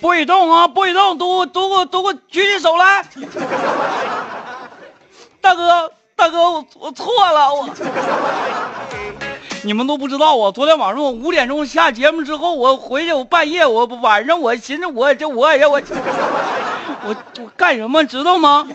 不许动啊不许动都给都给我举起手来大哥大哥我错了大哥我我错了我你们都不知道啊！昨天晚上我五点钟下节目之后，我回去我半夜我晚上我寻思我这我呀我我我干什么知道吗？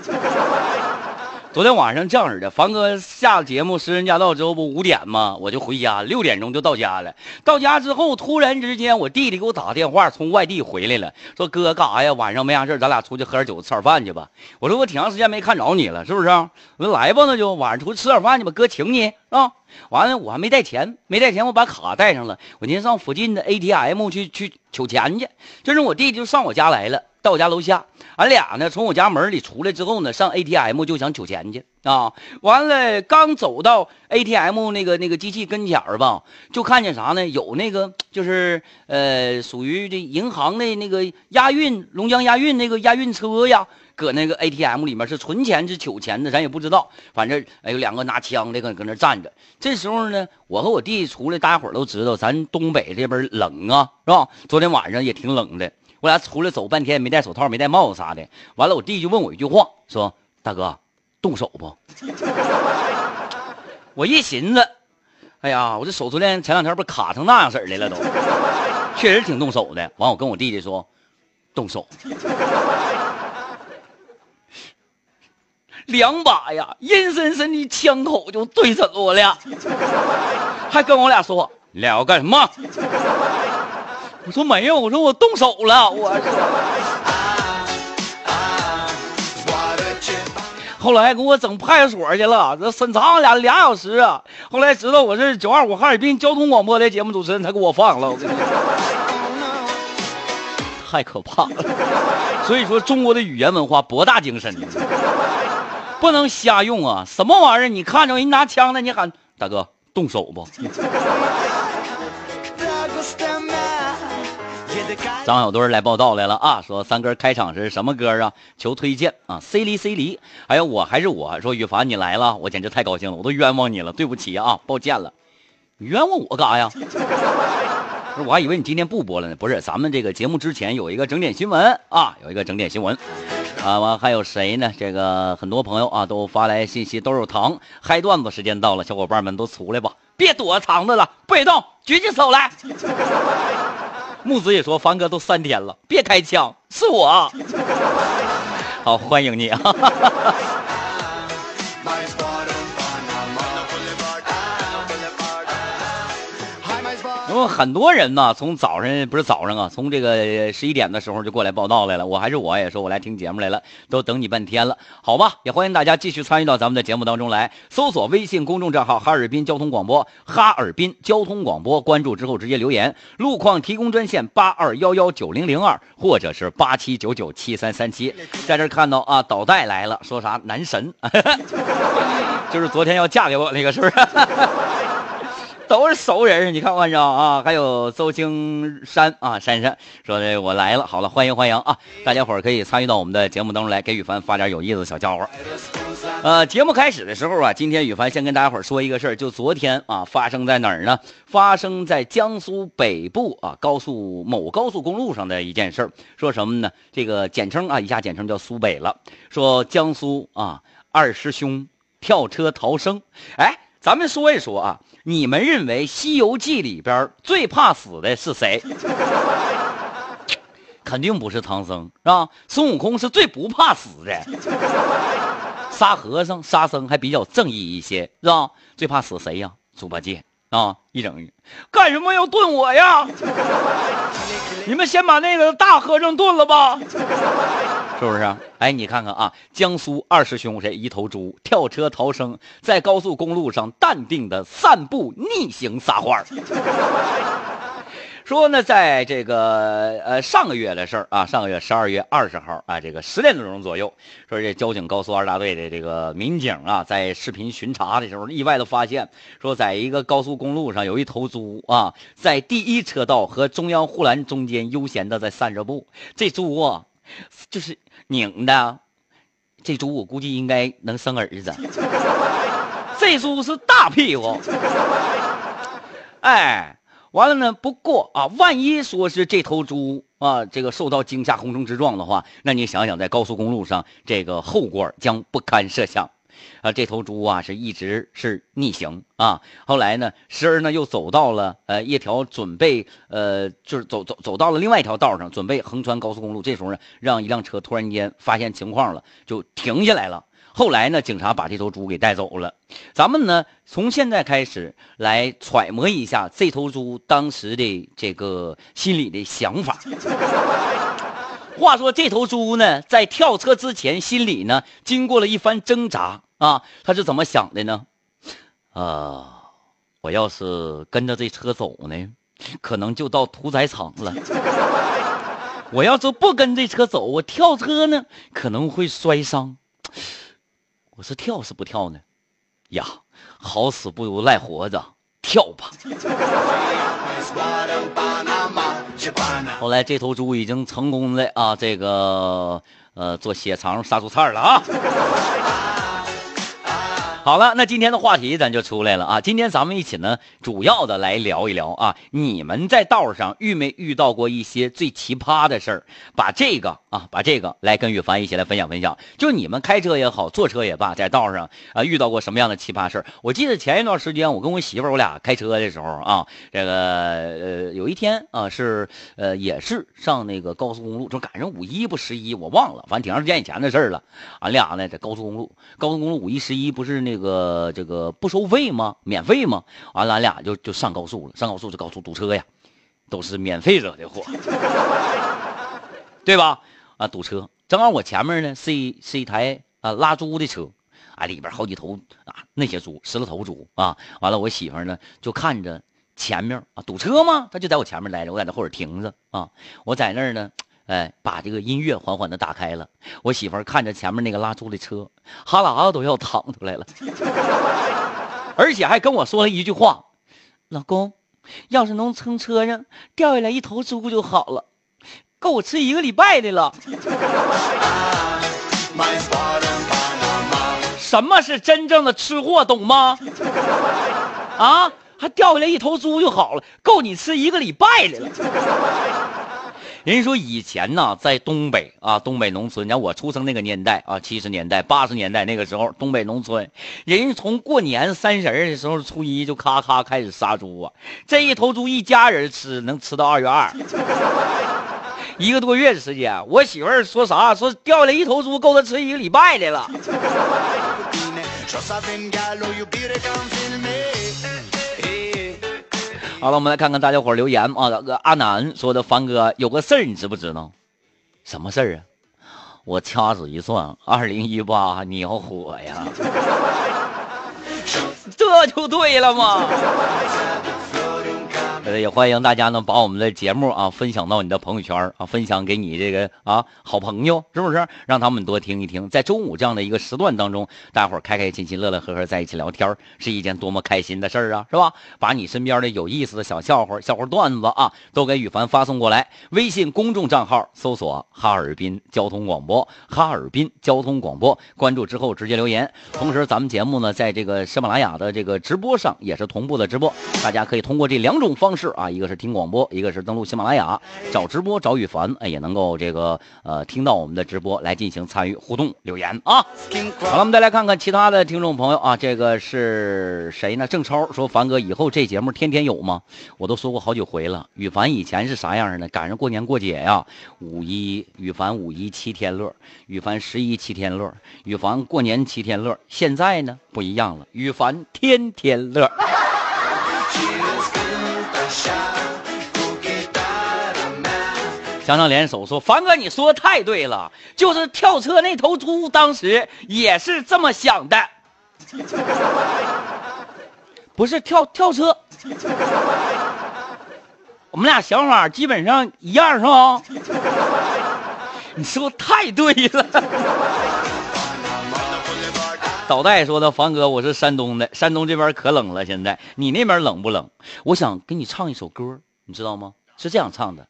昨天晚上这样式的，凡哥下节目《私人驾到》之后不五点吗？我就回家，六点钟就到家了。到家之后，突然之间我弟弟给我打个电话，从外地回来了，说哥干啥呀？晚上没啥事咱俩出去喝点酒，吃点饭去吧。我说我挺长时间没看着你了，是不是？我说来吧，那就晚上出去吃点饭去吧，哥请你啊。完了，我还没带钱，没带钱，我把卡带上了。我今天上附近的 ATM 去去取钱去。这时我弟弟就上我家来了，到我家楼下，俺俩呢从我家门里出来之后呢，上 ATM 就想取钱去啊。完了，刚走到 ATM 那个那个机器跟前儿吧，就看见啥呢？有那个就是呃，属于这银行的那个押运龙江押运那个押运车呀。搁那个 ATM 里面是存钱是取钱的，咱也不知道。反正哎有两个拿枪的搁搁那站着。这时候呢，我和我弟出来，大家伙都知道，咱东北这边冷啊，是吧？昨天晚上也挺冷的，我俩出来走半天，没戴手套，没戴帽子啥的。完了，我弟就问我一句话，说：“大哥，动手不？” 我一寻思，哎呀，我这手昨天前两天不卡成那样式儿的了，都确实挺动手的。完，我跟我弟弟说：“动手。”两把呀，阴森森的枪口就对准我俩，还跟我俩说：“俩要干什么？”我说没有，我说我动手了，我。后来给我整派出所去了，这审查俩俩小时啊。后来知道我是九二五哈尔滨交通广播的节目主持人，才给我放了。我跟你说，太可怕了。所以说，中国的语言文化博大精深。不能瞎用啊！什么玩意儿？你看着人拿枪的，你喊大哥动手不？张小墩来报道来了啊！说三哥开场是什么歌啊？求推荐啊！C 离 C 离，哎呀，我还是我说羽凡你来了，我简直太高兴了，我都冤枉你了，对不起啊，抱歉了，你冤枉我干啥呀？我还以为你今天不播了呢，不是，咱们这个节目之前有一个整点新闻啊，有一个整点新闻。啊，完还有谁呢？这个很多朋友啊都发来信息，都有糖。嗨段子时间到了，小伙伴们都出来吧，别躲藏着了，不许动，举起手来。木子也说，凡哥都三天了，别开枪，是我。好，欢迎你啊。说很多人呢，从早上不是早上啊，从这个十一点的时候就过来报道来了。我还是我也说，我来听节目来了，都等你半天了，好吧？也欢迎大家继续参与到咱们的节目当中来，搜索微信公众账号“哈尔滨交通广播”，哈尔滨交通广播，关注之后直接留言，路况提供专线八二幺幺九零零二，或者是八七九九七三三七。在这看到啊，导带来了，说啥男神，就是昨天要嫁给我那个，是不是？都是熟人，你看看着啊，还有邹青山啊，珊珊说的我来了，好了，欢迎欢迎啊，大家伙儿可以参与到我们的节目当中来，给羽凡发点有意思的小家伙。呃，节目开始的时候啊，今天羽凡先跟大家伙儿说一个事儿，就昨天啊，发生在哪儿呢？发生在江苏北部啊，高速某高速公路上的一件事儿，说什么呢？这个简称啊，一下简称叫苏北了。说江苏啊，二师兄跳车逃生，哎。咱们说一说啊，你们认为《西游记》里边最怕死的是谁？肯定不是唐僧，是吧？孙悟空是最不怕死的。沙和尚、沙僧还比较正义一些，是吧？最怕死谁呀？猪八戒啊！一整，干什么要炖我呀？你们先把那个大和尚炖了吧。是不是？哎，你看看啊，江苏二师兄谁一头猪跳车逃生，在高速公路上淡定的散步逆行撒欢儿。说呢，在这个呃上个月的事儿啊，上个月十二月二十号啊，这个十点多钟左右，说这交警高速二大队的这个民警啊，在视频巡查的时候，意外的发现，说在一个高速公路上有一头猪啊，在第一车道和中央护栏中间悠闲的在散着步。这猪啊，就是拧的，这猪我估计应该能生儿子。这猪是大屁股，哎。完了呢？不过啊，万一说是这头猪啊，这个受到惊吓横冲直撞的话，那你想想，在高速公路上，这个后果将不堪设想。啊，这头猪啊，是一直是逆行啊。后来呢，时而呢又走到了呃一条准备呃就是走走走到了另外一条道上，准备横穿高速公路。这时候呢，让一辆车突然间发现情况了，就停下来了。后来呢，警察把这头猪给带走了。咱们呢，从现在开始来揣摩一下这头猪当时的这个心里的想法。话说这头猪呢，在跳车之前，心里呢经过了一番挣扎啊，他是怎么想的呢？啊，我要是跟着这车走呢，可能就到屠宰场了。我要是不跟这车走，我跳车呢，可能会摔伤。我说跳是不跳呢？呀，好死不如赖活着，跳吧！后来这头猪已经成功的啊，这个呃做血肠杀猪菜了啊。好了，那今天的话题咱就出来了啊！今天咱们一起呢，主要的来聊一聊啊，你们在道上遇没遇到过一些最奇葩的事儿？把这个啊，把这个来跟宇凡一起来分享分享。就你们开车也好，坐车也罢，在道上啊遇到过什么样的奇葩事？我记得前一段时间我跟我媳妇儿我俩开车的时候啊，这个呃有一天啊是呃也是上那个高速公路，就赶上五一不十一，我忘了，反正挺长时间以前的事了。俺俩呢在高速公路，高速公路五一十一不是那。个这个不收费吗？免费吗？完了，俺俩就就上高速了。上高速就高速堵车呀，都是免费惹的祸，对吧？啊，堵车。正好我前面呢是一是一台啊拉猪的车，啊里边好几头啊那些猪，十来头猪啊。完了，我媳妇呢就看着前面啊堵车吗？她就在我前面来着，我在那后边停着啊。我在那儿呢。哎，把这个音乐缓缓的打开了。我媳妇看着前面那个拉猪的车，哈喇子都要淌出来了，而且还跟我说了一句话：“老公，要是能从车上掉下来一头猪就好了，够我吃一个礼拜的了。”什么是真正的吃货，懂吗？啊，还掉下来一头猪就好了，够你吃一个礼拜的了。人说以前呢，在东北啊，东北农村，你看我出生那个年代啊，七十年代、八十年代那个时候，东北农村，人从过年三十的时候，初一就咔咔开始杀猪啊，这一头猪一家人吃，能吃到二月二，一个多月的时间。我媳妇儿说啥？说掉下来一头猪够她吃一个礼拜的了。好了，我们来看看大家伙留言啊。个阿南说的，凡哥有个事儿，你知不知道？什么事儿啊？我掐指一算，二零一八你要火呀，这就对了嘛。也欢迎大家呢，把我们的节目啊分享到你的朋友圈啊，分享给你这个啊好朋友，是不是？让他们多听一听。在中午这样的一个时段当中，大伙儿开开心心、乐乐呵呵在一起聊天，是一件多么开心的事儿啊，是吧？把你身边的有意思的小笑话、笑话段子啊，都给羽凡发送过来。微信公众账号搜索“哈尔滨交通广播”，哈尔滨交通广播，关注之后直接留言。同时，咱们节目呢，在这个喜马拉雅的这个直播上也是同步的直播，大家可以通过这两种方式。是啊，一个是听广播，一个是登录喜马拉雅找直播找羽凡，哎，也能够这个呃听到我们的直播来进行参与互动留言啊。好了，我们再来看看其他的听众朋友啊，这个是谁呢？郑超说：“凡哥，以后这节目天天有吗？”我都说过好几回了。羽凡以前是啥样呢？赶上过年过节呀，五一羽凡五一七天乐，羽凡十一七天乐，羽凡过年七天乐。现在呢不一样了，羽凡天天乐。向上联手说：“凡哥，你说的太对了，就是跳车那头猪，当时也是这么想的，不是跳跳车，我们俩想法基本上一样，是吧？你说太对了。导带说的，凡哥，我是山东的，山东这边可冷了，现在你那边冷不冷？我想给你唱一首歌，你知道吗？是这样唱的：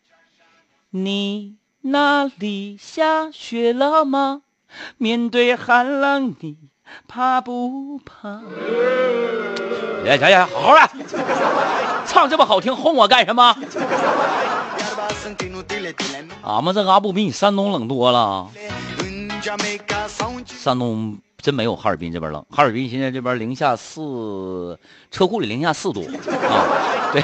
你那里下雪了吗？面对寒冷，你怕不怕？行行行，好好的，唱这么好听，哄我干什么？俺们这嘎不比你山东冷多了？山东真没有哈尔滨这边冷，哈尔滨现在这边零下四，车库里零下四度啊。对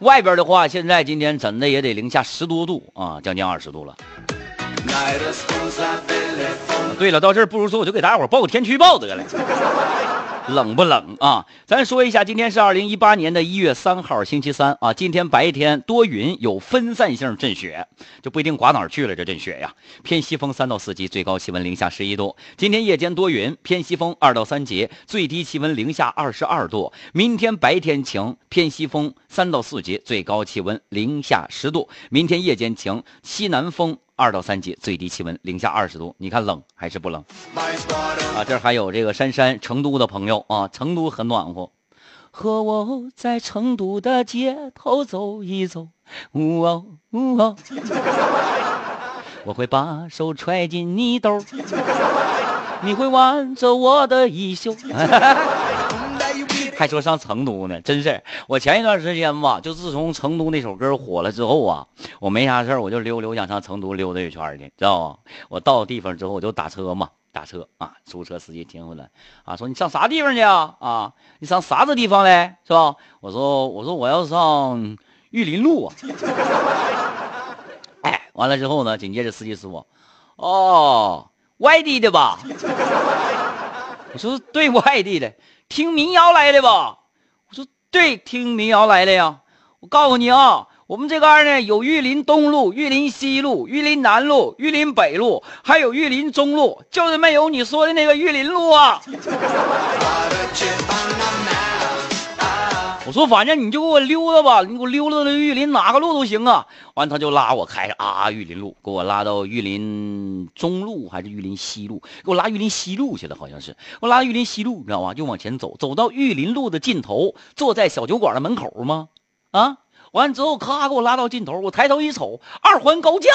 外边的话，现在今天怎的也得零下十多度啊，将近二十度了。对了，到这儿不如说我就给大家伙报个天气预报得了。冷不冷啊？咱说一下，今天是二零一八年的一月三号，星期三啊。今天白天多云，有分散性阵雪，就不一定刮哪儿去了。这阵雪呀，偏西风三到四级，最高气温零下十一度。今天夜间多云，偏西风二到三级，最低气温零下二十二度。明天白天晴，偏西风三到四级，最高气温零下十度。明天夜间晴，西南风。二到三级，最低气温零下二十度，你看冷还是不冷？啊，这还有这个珊珊，成都的朋友啊，成都很暖和。和我在成都的街头走一走，呜哦呜哦，我会把手揣进你兜，你会挽着我的衣袖。还说上成都呢，真是！我前一段时间吧，就自从成都那首歌火了之后啊，我没啥事我就溜溜想上成都溜达一圈去，知道吗？我到地方之后，我就打车嘛，打车啊，出租车司机停回来啊，说你上啥地方去啊？啊，你上啥子地方嘞？是吧？我说我说我要上玉林路啊。哎，完了之后呢，紧接着司机说，哦，外地的吧？我说对，外地的。听民谣来的吧？我说对，听民谣来的呀。我告诉你啊，我们这嘎呢有玉林东路、玉林西路、玉林南路、玉林北路，还有玉林中路，就是没有你说的那个玉林路啊。我说，反正你就给我溜达吧，你给我溜达到玉林哪个路都行啊。完，他就拉我开啊玉林路，给我拉到玉林中路还是玉林西路？给我拉玉林西路去了，好像是。我拉玉林西路，你知道吗？就往前走，走到玉林路的尽头，坐在小酒馆的门口吗？啊，完了之后，咔，给我拉到尽头，我抬头一瞅，二环高架。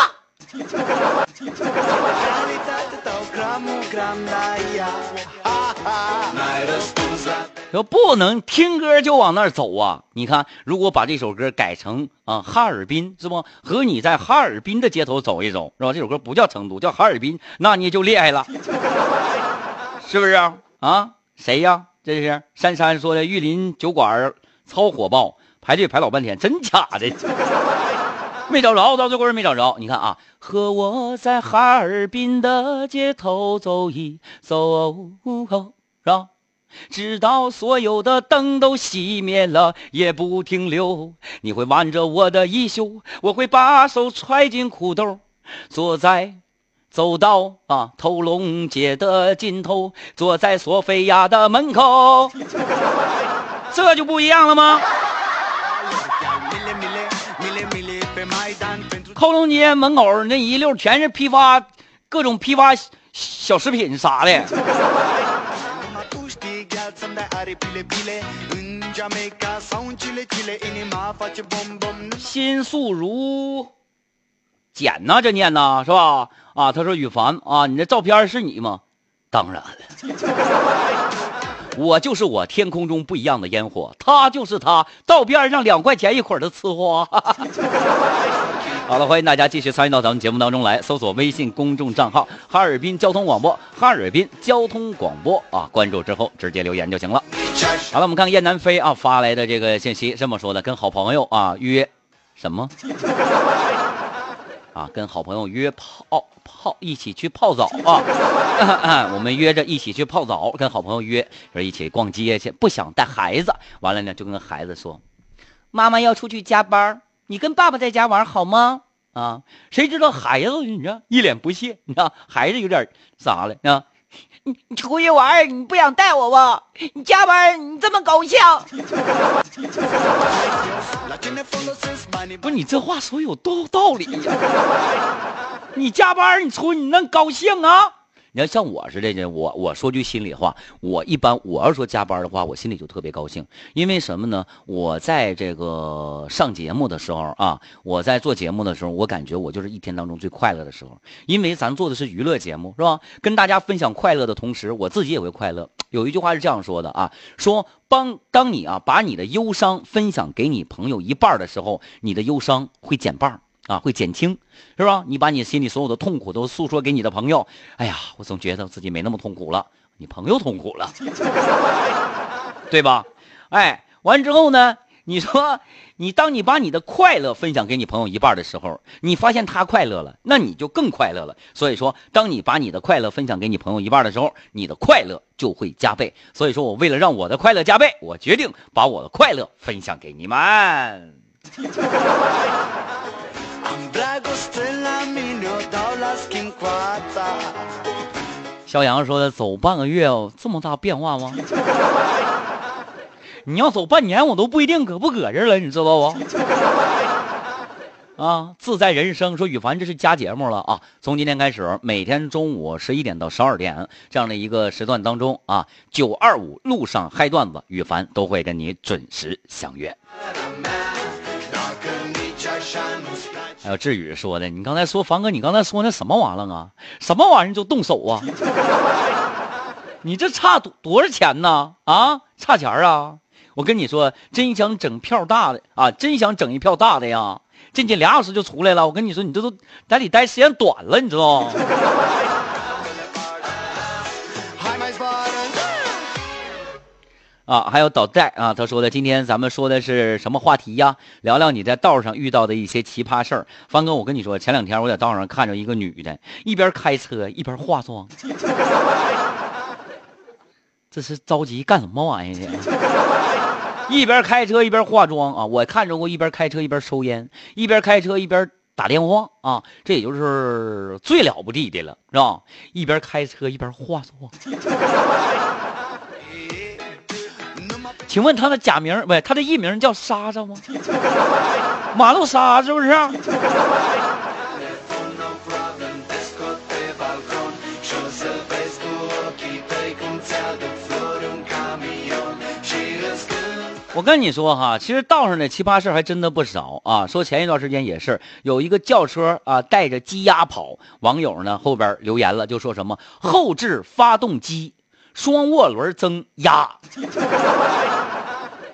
说不能听歌就往那儿走啊！你看，如果把这首歌改成啊哈尔滨是不？和你在哈尔滨的街头走一走是吧？这首歌不叫成都，叫哈尔滨，那你就厉害了，是不是啊？啊，谁呀？这是珊珊说的，玉林酒馆超火爆，排队排老半天，真假的？没找着，到这会儿没找着。你看啊，和我在哈尔滨的街头走一走，是吧？直到所有的灯都熄灭了，也不停留。你会挽着我的衣袖，我会把手揣进裤兜，坐在走到啊头龙街的尽头，坐在索菲亚的门口，这就不一样了吗？头龙街门口那一溜全是批发，各种批发小食品啥的。心素如简呐，这念呐是吧？啊，他说羽凡啊，你这照片是你吗？当然了，我就是我，天空中不一样的烟火，他就是他，道边上两块钱一捆的吃花。好了，欢迎大家继续参与到咱们节目当中来，搜索微信公众账号“哈尔滨交通广播”，哈尔滨交通广播啊，关注之后直接留言就行了。好了，我们看雁南飞啊发来的这个信息，这么说的：跟好朋友啊约什么？啊，跟好朋友约泡泡，一起去泡澡啊！我们约着一起去泡澡，跟好朋友约说一起逛街去，不想带孩子，完了呢就跟孩子说，妈妈要出去加班。你跟爸爸在家玩好吗？啊，谁知道孩子你知道一脸不屑，你知道孩子有点啥了啊？你你出去玩，你不想带我不？你加班，你这么高兴？不是你这话说有多道理呀？你加班你出你能高兴啊？你要像我似的呢，我我说句心里话，我一般我要说加班的话，我心里就特别高兴，因为什么呢？我在这个上节目的时候啊，我在做节目的时候，我感觉我就是一天当中最快乐的时候，因为咱做的是娱乐节目，是吧？跟大家分享快乐的同时，我自己也会快乐。有一句话是这样说的啊，说帮当你啊把你的忧伤分享给你朋友一半的时候，你的忧伤会减半。啊，会减轻，是吧？你把你心里所有的痛苦都诉说给你的朋友，哎呀，我总觉得自己没那么痛苦了，你朋友痛苦了，对吧？哎，完之后呢，你说你当你把你的快乐分享给你朋友一半的时候，你发现他快乐了，那你就更快乐了。所以说，当你把你的快乐分享给你朋友一半的时候，你的快乐就会加倍。所以说我为了让我的快乐加倍，我决定把我的快乐分享给你们。肖阳说的：“走半个月哦，这么大变化吗？你要走半年，我都不一定搁不搁这了，你知道不？啊，自在人生说羽凡这是加节目了啊！从今天开始，每天中午十一点到十二点这样的一个时段当中啊，九二五路上嗨段子，羽凡都会跟你准时相约。”还有志宇说的，你刚才说凡哥，你刚才说那什么玩意儿啊？什么玩意儿就动手啊？你这差多多少钱呢？啊，差钱啊！我跟你说，真想整票大的啊，真想整一票大的呀，进去俩小时就出来了。我跟你说，你这都在里待时间短了，你知道吗啊，还有导带啊，他说的，今天咱们说的是什么话题呀？聊聊你在道上遇到的一些奇葩事儿。方哥，我跟你说，前两天我在道上看着一个女的，一边开车一边化妆，这是着急干什么玩意儿？一边开车一边化妆啊！我看着过一边开车一边抽烟，一边开车一边打电话啊！这也就是最了不地的了，是吧？一边开车一边化妆。请问他的假名不？他的艺名叫莎莎吗？马路莎是不是？我跟你说哈，其实道上的奇葩事还真的不少啊。说前一段时间也是有一个轿车啊，带着鸡鸭跑，网友呢后边留言了，就说什么后置发动机。双涡轮增压，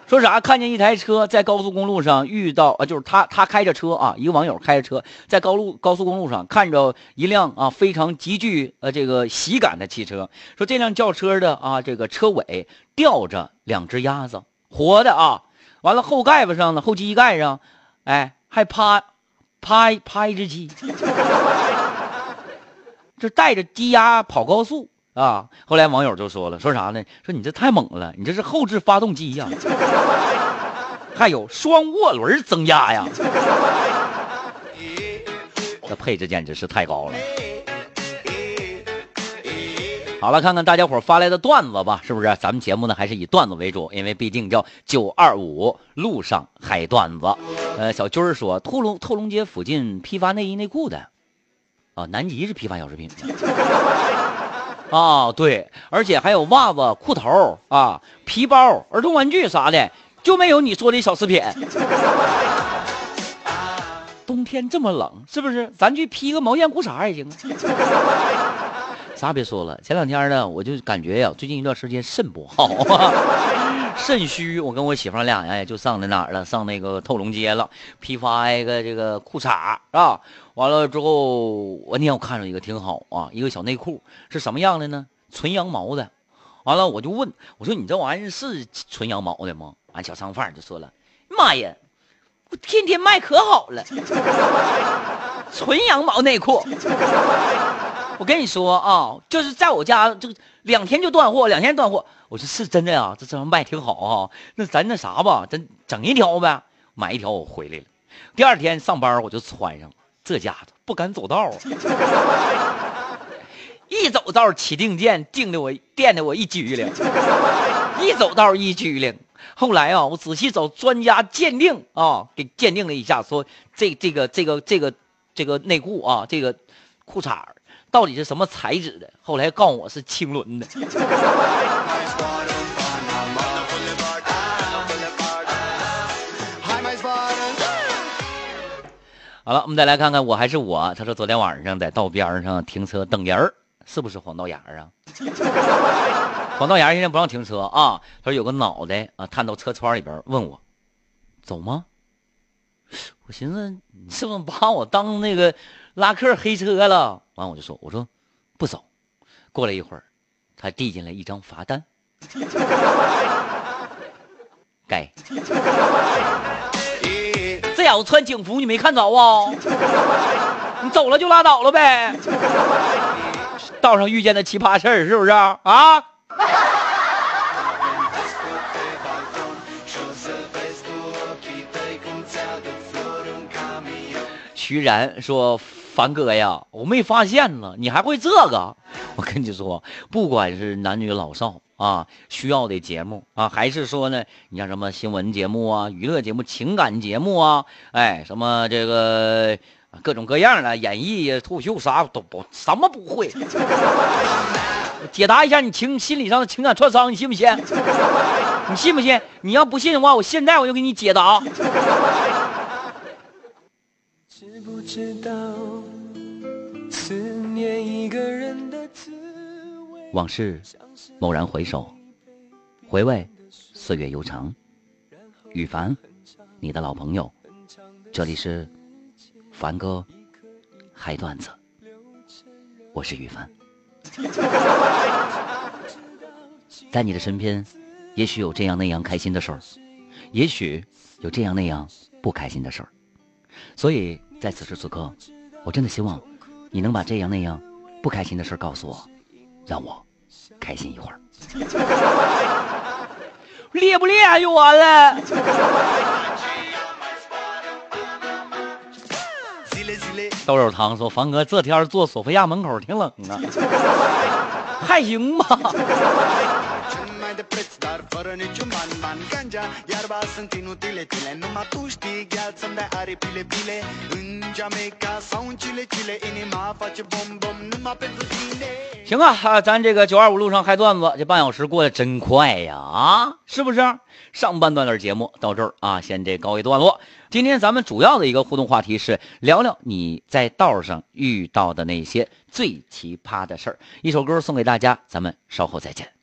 说啥？看见一台车在高速公路上遇到啊，就是他他开着车啊，一个网友开着车在高路高速公路上看着一辆啊非常极具呃这个喜感的汽车，说这辆轿车的啊这个车尾吊着两只鸭子，活的啊，完了后盖子上呢后机盖上，哎还趴趴趴一只鸡，这带着鸡鸭跑高速。啊！后来网友就说了，说啥呢？说你这太猛了，你这是后置发动机呀，还有双涡轮增压呀，这配置简直是太高了。好了，看看大家伙发来的段子吧，是不是？咱们节目呢还是以段子为主，因为毕竟叫九二五路上嗨段子。呃，小军儿说，兔龙兔龙街附近批发内衣内裤的，啊，南极是批发小食品。啊，对，而且还有袜子、裤头啊、皮包、儿童玩具啥的，就没有你说的小食品。冬天这么冷，是不是？咱去披个毛线裤衩也行啊。啥别说了，前两天呢，我就感觉呀，最近一段时间肾不好，肾虚。我跟我媳妇俩呀，就上那哪儿了，上那个透龙街了，批发一个这个裤衩啊。完了之后，我那天我看着一个挺好啊，一个小内裤是什么样的呢？纯羊毛的。完了我就问我说：“你这玩意是纯羊毛的吗？”完小商贩就说了：“妈呀，我天天卖可好了，纯羊毛内裤。”我跟你说啊，就是在我家，就两天就断货，两天断货。我说是真的呀，这这卖挺好啊。那咱那啥吧，咱整一条呗，买一条我回来了。第二天上班我就穿上了，这家伙不敢走道啊，一走道起定键，定的我电的我一激灵，一走道一激灵。后来啊，我仔细找专家鉴定啊，给鉴定了一下，说这这个这个这个这个内裤啊，这个裤衩到底是什么材质的？后来告诉我是青纶的。好了，我们再来看看我还是我。他说昨天晚上在道边上停车等人儿，是不是黄道牙啊？黄道牙现在不让停车啊。他说有个脑袋啊探到车窗里边问我，走吗？我寻思你是不是把我当那个拉客黑车了？完我就说我说不走。过了一会儿，他递进来一张罚单。该。这小子穿警服，你没看着啊？你走了就拉倒了呗。道上遇见的奇葩事儿是不是啊？徐然说：“凡哥呀，我没发现呢，你还会这个？我跟你说，不管是男女老少。”啊，需要的节目啊，还是说呢？你像什么新闻节目啊、娱乐节目、情感节目啊，哎，什么这个各种各样的演绎、脱口秀啥都不什么不会。解答一下你情心理上的情感创伤，你信不信？你信不信？你要不信的话，我现在我就给你解答。往事。猛然回首，回味岁月悠长。羽凡，你的老朋友，这里是凡哥嗨段子，我是羽凡。在你的身边，也许有这样那样开心的事儿，也许有这样那样不开心的事儿。所以在此时此刻，我真的希望你能把这样那样不开心的事儿告诉我，让我。开心一会儿，裂不裂就完了。豆肉汤说：“凡哥，这天坐索菲亚门口挺冷啊，还行吧。”行啊，咱这个九二五路上嗨段子，这半小时过得真快呀啊，是不是？上半段的节目到这儿啊，先这告一段落。今天咱们主要的一个互动话题是聊聊你在道上遇到的那些最奇葩的事儿。一首歌送给大家，咱们稍后再见。